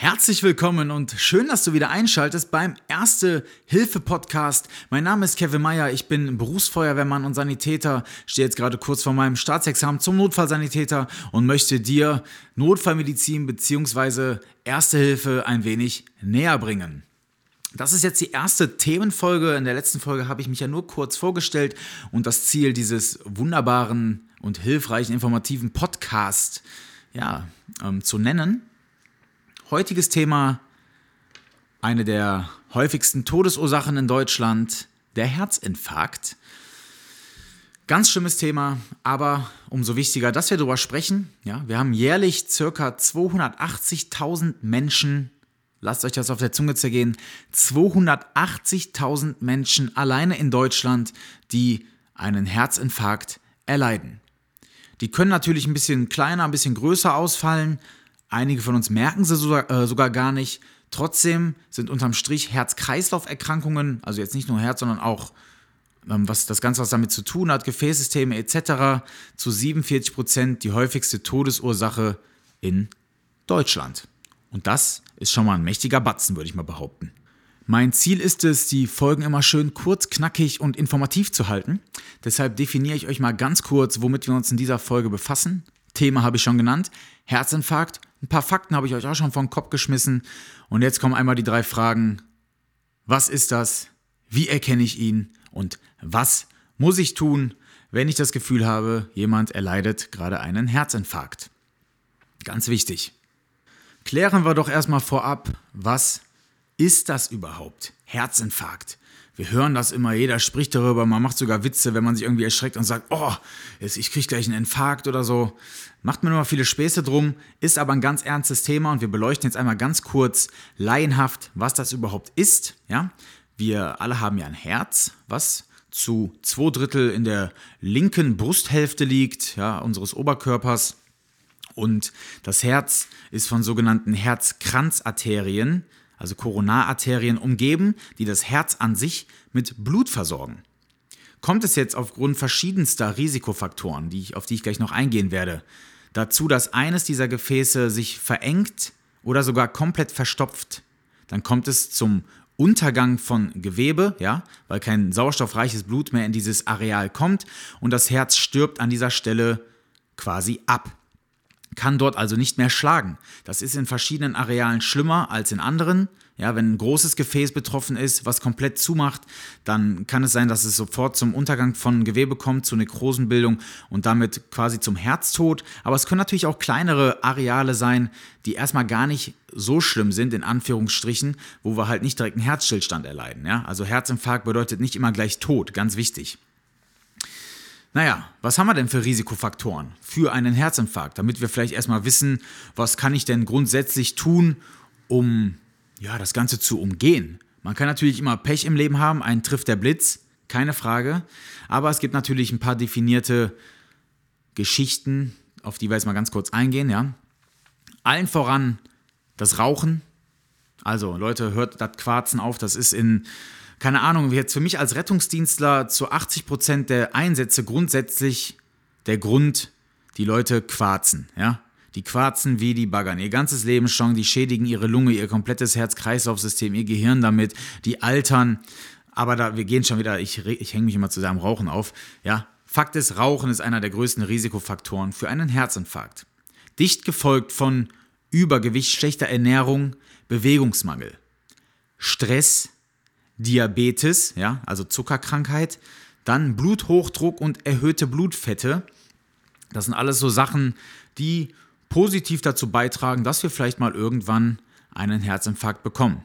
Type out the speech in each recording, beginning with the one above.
Herzlich willkommen und schön, dass du wieder einschaltest beim Erste Hilfe Podcast. Mein Name ist Kevin Meyer, ich bin Berufsfeuerwehrmann und Sanitäter, stehe jetzt gerade kurz vor meinem Staatsexamen zum Notfallsanitäter und möchte dir Notfallmedizin bzw. Erste Hilfe ein wenig näher bringen. Das ist jetzt die erste Themenfolge. In der letzten Folge habe ich mich ja nur kurz vorgestellt und das Ziel dieses wunderbaren und hilfreichen informativen Podcast ja, ähm, zu nennen. Heutiges Thema, eine der häufigsten Todesursachen in Deutschland, der Herzinfarkt. Ganz schlimmes Thema, aber umso wichtiger, dass wir darüber sprechen. Ja, wir haben jährlich ca. 280.000 Menschen, lasst euch das auf der Zunge zergehen, 280.000 Menschen alleine in Deutschland, die einen Herzinfarkt erleiden. Die können natürlich ein bisschen kleiner, ein bisschen größer ausfallen, Einige von uns merken sie sogar, äh, sogar gar nicht. Trotzdem sind unterm Strich Herz-Kreislauf-Erkrankungen, also jetzt nicht nur Herz, sondern auch ähm, was das Ganze was damit zu tun hat, Gefäßsysteme etc., zu 47 Prozent die häufigste Todesursache in Deutschland. Und das ist schon mal ein mächtiger Batzen, würde ich mal behaupten. Mein Ziel ist es, die Folgen immer schön kurz, knackig und informativ zu halten. Deshalb definiere ich euch mal ganz kurz, womit wir uns in dieser Folge befassen. Thema habe ich schon genannt. Herzinfarkt ein paar Fakten habe ich euch auch schon vom Kopf geschmissen. Und jetzt kommen einmal die drei Fragen. Was ist das? Wie erkenne ich ihn? Und was muss ich tun, wenn ich das Gefühl habe, jemand erleidet gerade einen Herzinfarkt? Ganz wichtig. Klären wir doch erstmal vorab, was ist das überhaupt? Herzinfarkt. Wir hören das immer, jeder spricht darüber, man macht sogar Witze, wenn man sich irgendwie erschreckt und sagt, oh, ich kriege gleich einen Infarkt oder so. Macht mir nur mal viele Späße drum, ist aber ein ganz ernstes Thema und wir beleuchten jetzt einmal ganz kurz laienhaft, was das überhaupt ist. Ja? Wir alle haben ja ein Herz, was zu zwei Drittel in der linken Brusthälfte liegt, ja, unseres Oberkörpers. Und das Herz ist von sogenannten Herzkranzarterien, also Koronararterien, umgeben, die das Herz an sich mit Blut versorgen. Kommt es jetzt aufgrund verschiedenster Risikofaktoren, die ich, auf die ich gleich noch eingehen werde, dazu, dass eines dieser Gefäße sich verengt oder sogar komplett verstopft, dann kommt es zum Untergang von Gewebe, ja, weil kein sauerstoffreiches Blut mehr in dieses Areal kommt und das Herz stirbt an dieser Stelle quasi ab kann dort also nicht mehr schlagen. Das ist in verschiedenen Arealen schlimmer als in anderen. Ja, wenn ein großes Gefäß betroffen ist, was komplett zumacht, dann kann es sein, dass es sofort zum Untergang von Gewebe kommt, zu Nekrosenbildung und damit quasi zum Herztod. Aber es können natürlich auch kleinere Areale sein, die erstmal gar nicht so schlimm sind, in Anführungsstrichen, wo wir halt nicht direkt einen Herzstillstand erleiden. Ja? Also Herzinfarkt bedeutet nicht immer gleich Tod, ganz wichtig. Naja, was haben wir denn für Risikofaktoren für einen Herzinfarkt, damit wir vielleicht erstmal wissen, was kann ich denn grundsätzlich tun, um ja, das Ganze zu umgehen. Man kann natürlich immer Pech im Leben haben, einen trifft der Blitz, keine Frage, aber es gibt natürlich ein paar definierte Geschichten, auf die wir jetzt mal ganz kurz eingehen, ja. Allen voran das Rauchen. Also Leute, hört das Quarzen auf, das ist in keine Ahnung, jetzt für mich als Rettungsdienstler zu 80 Prozent der Einsätze grundsätzlich der Grund, die Leute quarzen, ja. Die quarzen wie die baggern. Ihr ganzes Leben schon, die schädigen ihre Lunge, ihr komplettes Herz-Kreislauf-System, ihr Gehirn damit, die altern. Aber da, wir gehen schon wieder, ich, ich hänge mich immer zu seinem Rauchen auf. Ja, Fakt ist, Rauchen ist einer der größten Risikofaktoren für einen Herzinfarkt. Dicht gefolgt von Übergewicht, schlechter Ernährung, Bewegungsmangel, Stress, Diabetes, ja, also Zuckerkrankheit, dann Bluthochdruck und erhöhte Blutfette. Das sind alles so Sachen, die positiv dazu beitragen, dass wir vielleicht mal irgendwann einen Herzinfarkt bekommen.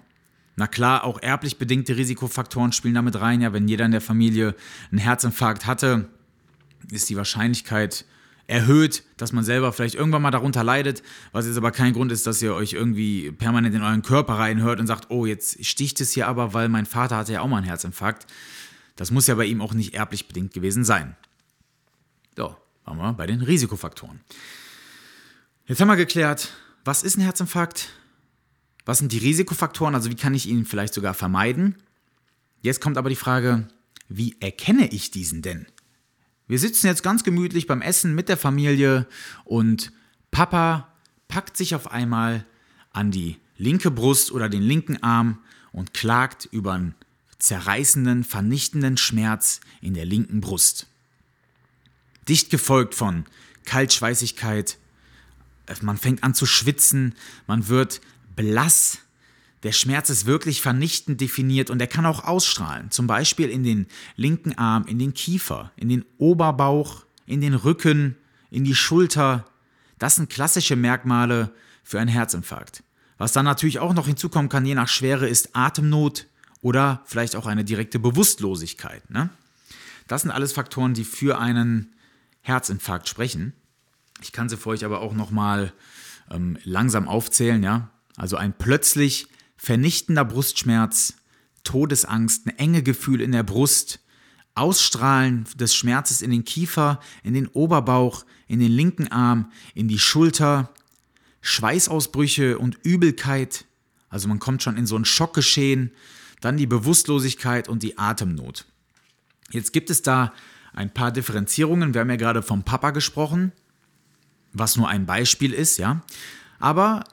Na klar, auch erblich bedingte Risikofaktoren spielen damit rein. Ja, wenn jeder in der Familie einen Herzinfarkt hatte, ist die Wahrscheinlichkeit erhöht, dass man selber vielleicht irgendwann mal darunter leidet, was jetzt aber kein Grund ist, dass ihr euch irgendwie permanent in euren Körper reinhört und sagt, oh, jetzt sticht es hier aber, weil mein Vater hatte ja auch mal einen Herzinfarkt. Das muss ja bei ihm auch nicht erblich bedingt gewesen sein. So, waren wir bei den Risikofaktoren. Jetzt haben wir geklärt, was ist ein Herzinfarkt? Was sind die Risikofaktoren? Also wie kann ich ihn vielleicht sogar vermeiden? Jetzt kommt aber die Frage, wie erkenne ich diesen denn? Wir sitzen jetzt ganz gemütlich beim Essen mit der Familie und Papa packt sich auf einmal an die linke Brust oder den linken Arm und klagt über einen zerreißenden, vernichtenden Schmerz in der linken Brust. Dicht gefolgt von Kaltschweißigkeit, man fängt an zu schwitzen, man wird blass, der Schmerz ist wirklich vernichtend definiert und er kann auch ausstrahlen, zum Beispiel in den linken Arm, in den Kiefer, in den Oberbauch, in den Rücken, in die Schulter. Das sind klassische Merkmale für einen Herzinfarkt. Was dann natürlich auch noch hinzukommen kann, je nach Schwere, ist Atemnot oder vielleicht auch eine direkte Bewusstlosigkeit. Ne? Das sind alles Faktoren, die für einen Herzinfarkt sprechen. Ich kann sie für euch aber auch nochmal ähm, langsam aufzählen. Ja? Also ein plötzlich vernichtender Brustschmerz, Todesangst, ein enge Gefühl in der Brust, Ausstrahlen des Schmerzes in den Kiefer, in den Oberbauch, in den linken Arm, in die Schulter, Schweißausbrüche und Übelkeit, also man kommt schon in so ein Schockgeschehen, dann die Bewusstlosigkeit und die Atemnot. Jetzt gibt es da ein paar Differenzierungen. Wir haben ja gerade vom Papa gesprochen, was nur ein Beispiel ist, ja. Aber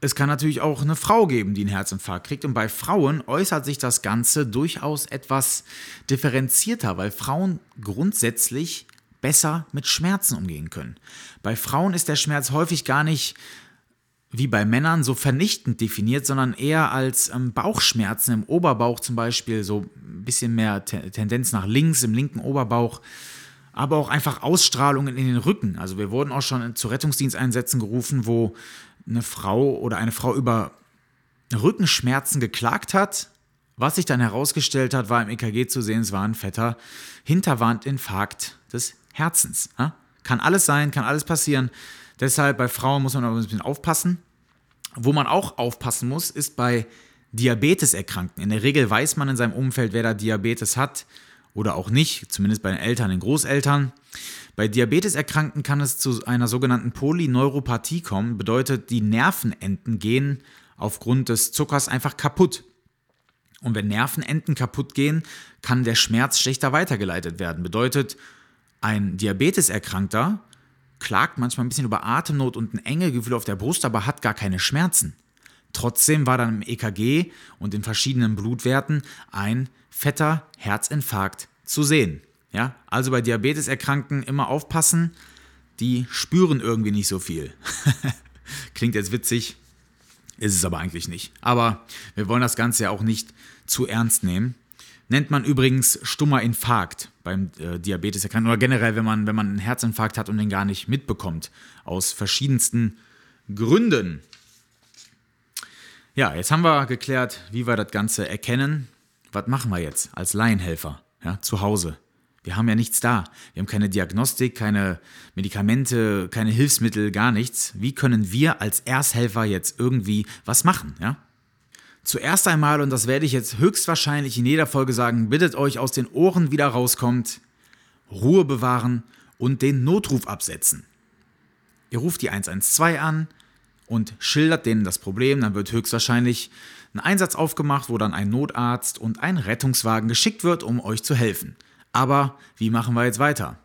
es kann natürlich auch eine Frau geben, die einen Herzinfarkt kriegt. Und bei Frauen äußert sich das Ganze durchaus etwas differenzierter, weil Frauen grundsätzlich besser mit Schmerzen umgehen können. Bei Frauen ist der Schmerz häufig gar nicht wie bei Männern so vernichtend definiert, sondern eher als ähm, Bauchschmerzen im Oberbauch zum Beispiel, so ein bisschen mehr Te Tendenz nach links im linken Oberbauch, aber auch einfach Ausstrahlungen in den Rücken. Also wir wurden auch schon zu Rettungsdiensteinsätzen gerufen, wo eine Frau oder eine Frau über Rückenschmerzen geklagt hat. Was sich dann herausgestellt hat, war im EKG zu sehen, es war ein fetter Hinterwandinfarkt des Herzens. Ja? Kann alles sein, kann alles passieren. Deshalb bei Frauen muss man aber ein bisschen aufpassen. Wo man auch aufpassen muss, ist bei Diabeteserkrankten. In der Regel weiß man in seinem Umfeld, wer da Diabetes hat oder auch nicht, zumindest bei den Eltern, den Großeltern. Bei Diabeteserkrankten kann es zu einer sogenannten Polyneuropathie kommen, bedeutet, die Nervenenden gehen aufgrund des Zuckers einfach kaputt. Und wenn Nervenenden kaputt gehen, kann der Schmerz schlechter weitergeleitet werden. Bedeutet, ein Diabeteserkrankter klagt manchmal ein bisschen über Atemnot und ein enge Gefühl auf der Brust, aber hat gar keine Schmerzen. Trotzdem war dann im EKG und in verschiedenen Blutwerten ein fetter Herzinfarkt zu sehen. Ja, also bei Diabeteserkrankten immer aufpassen, die spüren irgendwie nicht so viel. Klingt jetzt witzig, ist es aber eigentlich nicht. Aber wir wollen das Ganze ja auch nicht zu ernst nehmen. Nennt man übrigens stummer Infarkt beim äh, Diabeteserkrankten oder generell, wenn man, wenn man einen Herzinfarkt hat und den gar nicht mitbekommt. Aus verschiedensten Gründen. Ja, jetzt haben wir geklärt, wie wir das Ganze erkennen. Was machen wir jetzt als Laienhelfer ja, zu Hause? Wir haben ja nichts da. Wir haben keine Diagnostik, keine Medikamente, keine Hilfsmittel, gar nichts. Wie können wir als Ersthelfer jetzt irgendwie was machen? Ja? Zuerst einmal, und das werde ich jetzt höchstwahrscheinlich in jeder Folge sagen, bittet euch aus den Ohren wieder rauskommt, Ruhe bewahren und den Notruf absetzen. Ihr ruft die 112 an und schildert denen das Problem, dann wird höchstwahrscheinlich ein Einsatz aufgemacht, wo dann ein Notarzt und ein Rettungswagen geschickt wird, um euch zu helfen. Aber wie machen wir jetzt weiter?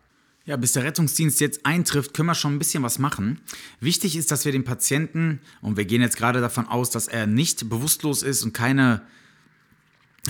Ja, bis der Rettungsdienst jetzt eintrifft, können wir schon ein bisschen was machen. Wichtig ist, dass wir den Patienten, und wir gehen jetzt gerade davon aus, dass er nicht bewusstlos ist und keine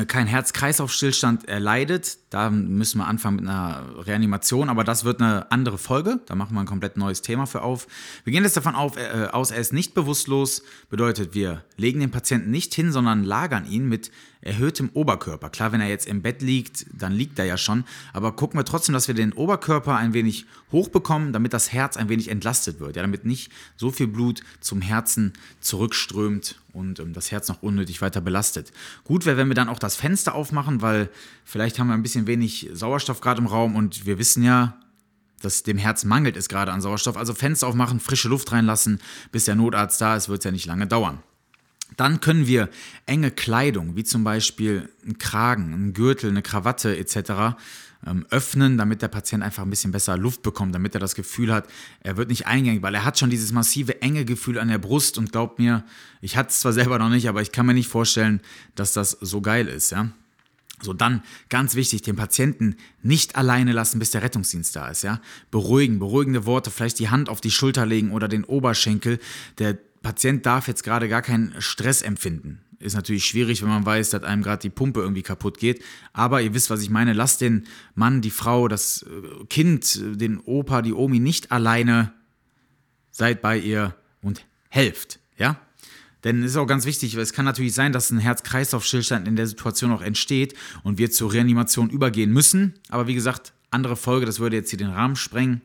kein Herz-Kreislauf-Stillstand erleidet. Da müssen wir anfangen mit einer Reanimation, aber das wird eine andere Folge. Da machen wir ein komplett neues Thema für auf. Wir gehen jetzt davon auf, äh, aus, er ist nicht bewusstlos. Bedeutet, wir legen den Patienten nicht hin, sondern lagern ihn mit erhöhtem Oberkörper. Klar, wenn er jetzt im Bett liegt, dann liegt er ja schon. Aber gucken wir trotzdem, dass wir den Oberkörper ein wenig hochbekommen, damit das Herz ein wenig entlastet wird. Ja, damit nicht so viel Blut zum Herzen zurückströmt und ähm, das Herz noch unnötig weiter belastet. Gut wäre, wenn wir dann auch das Fenster aufmachen, weil vielleicht haben wir ein bisschen wenig Sauerstoff gerade im Raum und wir wissen ja, dass dem Herz mangelt es gerade an Sauerstoff. Also Fenster aufmachen, frische Luft reinlassen, bis der Notarzt da ist, wird es ja nicht lange dauern. Dann können wir enge Kleidung, wie zum Beispiel ein Kragen, ein Gürtel, eine Krawatte etc. Ähm, öffnen, damit der Patient einfach ein bisschen besser Luft bekommt, damit er das Gefühl hat, er wird nicht eingängig, weil er hat schon dieses massive enge Gefühl an der Brust und glaubt mir, ich hatte es zwar selber noch nicht, aber ich kann mir nicht vorstellen, dass das so geil ist, ja. So, dann ganz wichtig, den Patienten nicht alleine lassen, bis der Rettungsdienst da ist, ja. Beruhigen, beruhigende Worte, vielleicht die Hand auf die Schulter legen oder den Oberschenkel. Der Patient darf jetzt gerade gar keinen Stress empfinden. Ist natürlich schwierig, wenn man weiß, dass einem gerade die Pumpe irgendwie kaputt geht. Aber ihr wisst, was ich meine. Lasst den Mann, die Frau, das äh, Kind, den Opa, die Omi nicht alleine. Seid bei ihr und helft. Ja? Denn es ist auch ganz wichtig, es kann natürlich sein, dass ein Herz-Kreislauf-Stillstand in der Situation auch entsteht und wir zur Reanimation übergehen müssen. Aber wie gesagt, andere Folge, das würde jetzt hier den Rahmen sprengen.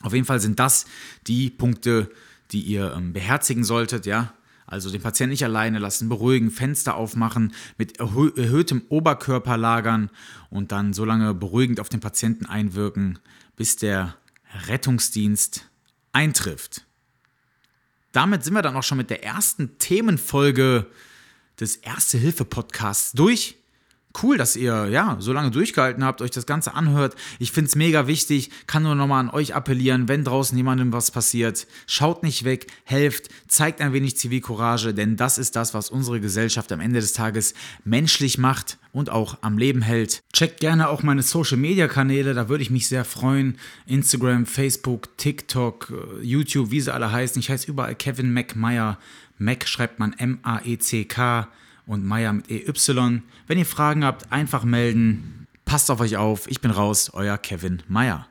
Auf jeden Fall sind das die Punkte, die ihr ähm, beherzigen solltet, ja. Also den Patienten nicht alleine lassen, beruhigen, Fenster aufmachen, mit erhö erhöhtem Oberkörper lagern und dann so lange beruhigend auf den Patienten einwirken, bis der Rettungsdienst eintrifft. Damit sind wir dann auch schon mit der ersten Themenfolge des Erste-Hilfe-Podcasts durch cool, dass ihr ja so lange durchgehalten habt, euch das Ganze anhört. Ich finde es mega wichtig, kann nur nochmal an euch appellieren, wenn draußen jemandem was passiert, schaut nicht weg, helft, zeigt ein wenig Zivilcourage, denn das ist das, was unsere Gesellschaft am Ende des Tages menschlich macht und auch am Leben hält. Checkt gerne auch meine Social Media Kanäle, da würde ich mich sehr freuen. Instagram, Facebook, TikTok, äh, YouTube, wie sie alle heißen. Ich heiße überall Kevin McMeyer. Mac schreibt man M-A-E-C-K und Meier mit EY. Wenn ihr Fragen habt, einfach melden. Passt auf euch auf. Ich bin raus, euer Kevin Meier.